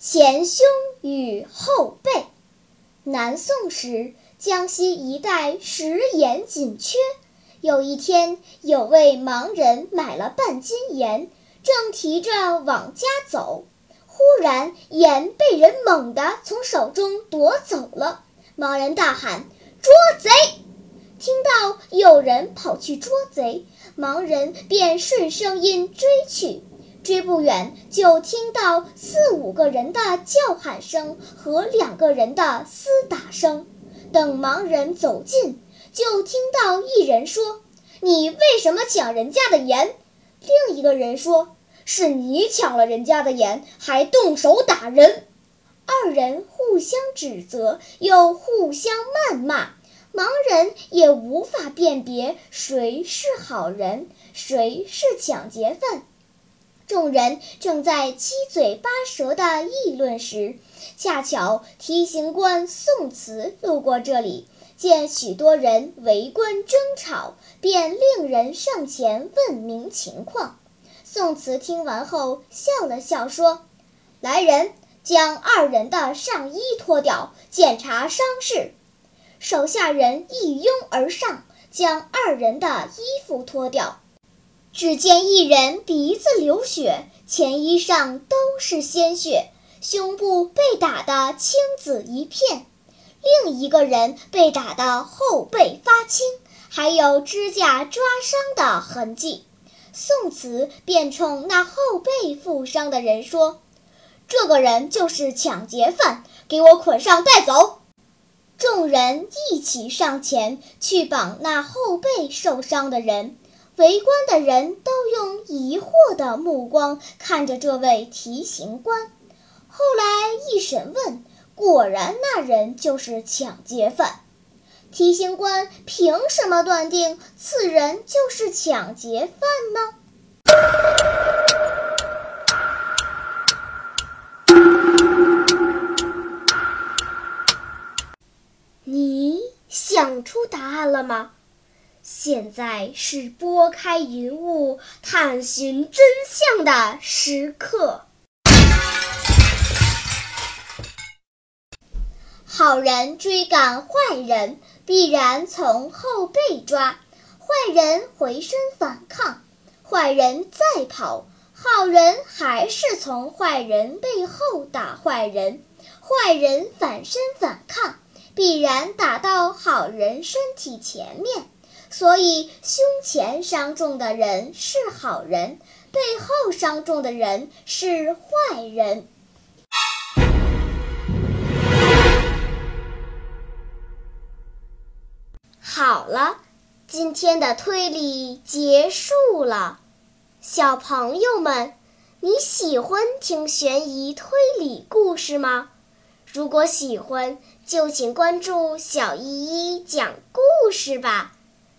前胸与后背。南宋时，江西一带食盐紧缺。有一天，有位盲人买了半斤盐，正提着往家走，忽然盐被人猛地从手中夺走了。盲人大喊：“捉贼！”听到有人跑去捉贼，盲人便顺声音追去。追不远，就听到四五个人的叫喊声和两个人的厮打声。等盲人走近，就听到一人说：“你为什么抢人家的盐？”另一个人说：“是你抢了人家的盐，还动手打人。”二人互相指责，又互相谩骂，盲人也无法辨别谁是好人，谁是抢劫犯。众人正在七嘴八舌地议论时，恰巧提刑官宋慈路过这里，见许多人围观争吵，便令人上前问明情况。宋慈听完后笑了笑，说：“来人，将二人的上衣脱掉，检查伤势。”手下人一拥而上，将二人的衣服脱掉。只见一人鼻子流血，前衣上都是鲜血，胸部被打得青紫一片；另一个人被打得后背发青，还有指甲抓伤的痕迹。宋慈便冲那后背负伤的人说：“这个人就是抢劫犯，给我捆上带走。”众人一起上前去绑那后背受伤的人。围观的人都用疑惑的目光看着这位提刑官。后来一审问，果然那人就是抢劫犯。提刑官凭什么断定此人就是抢劫犯呢？你想出答案了吗？现在是拨开云雾探寻真相的时刻。好人追赶坏人，必然从后背抓；坏人回身反抗，坏人再跑，好人还是从坏人背后打坏人。坏人反身反抗，必然打到好人身体前面。所以，胸前伤重的人是好人，背后伤重的人是坏人。好了，今天的推理结束了。小朋友们，你喜欢听悬疑推理故事吗？如果喜欢，就请关注小依依讲故事吧。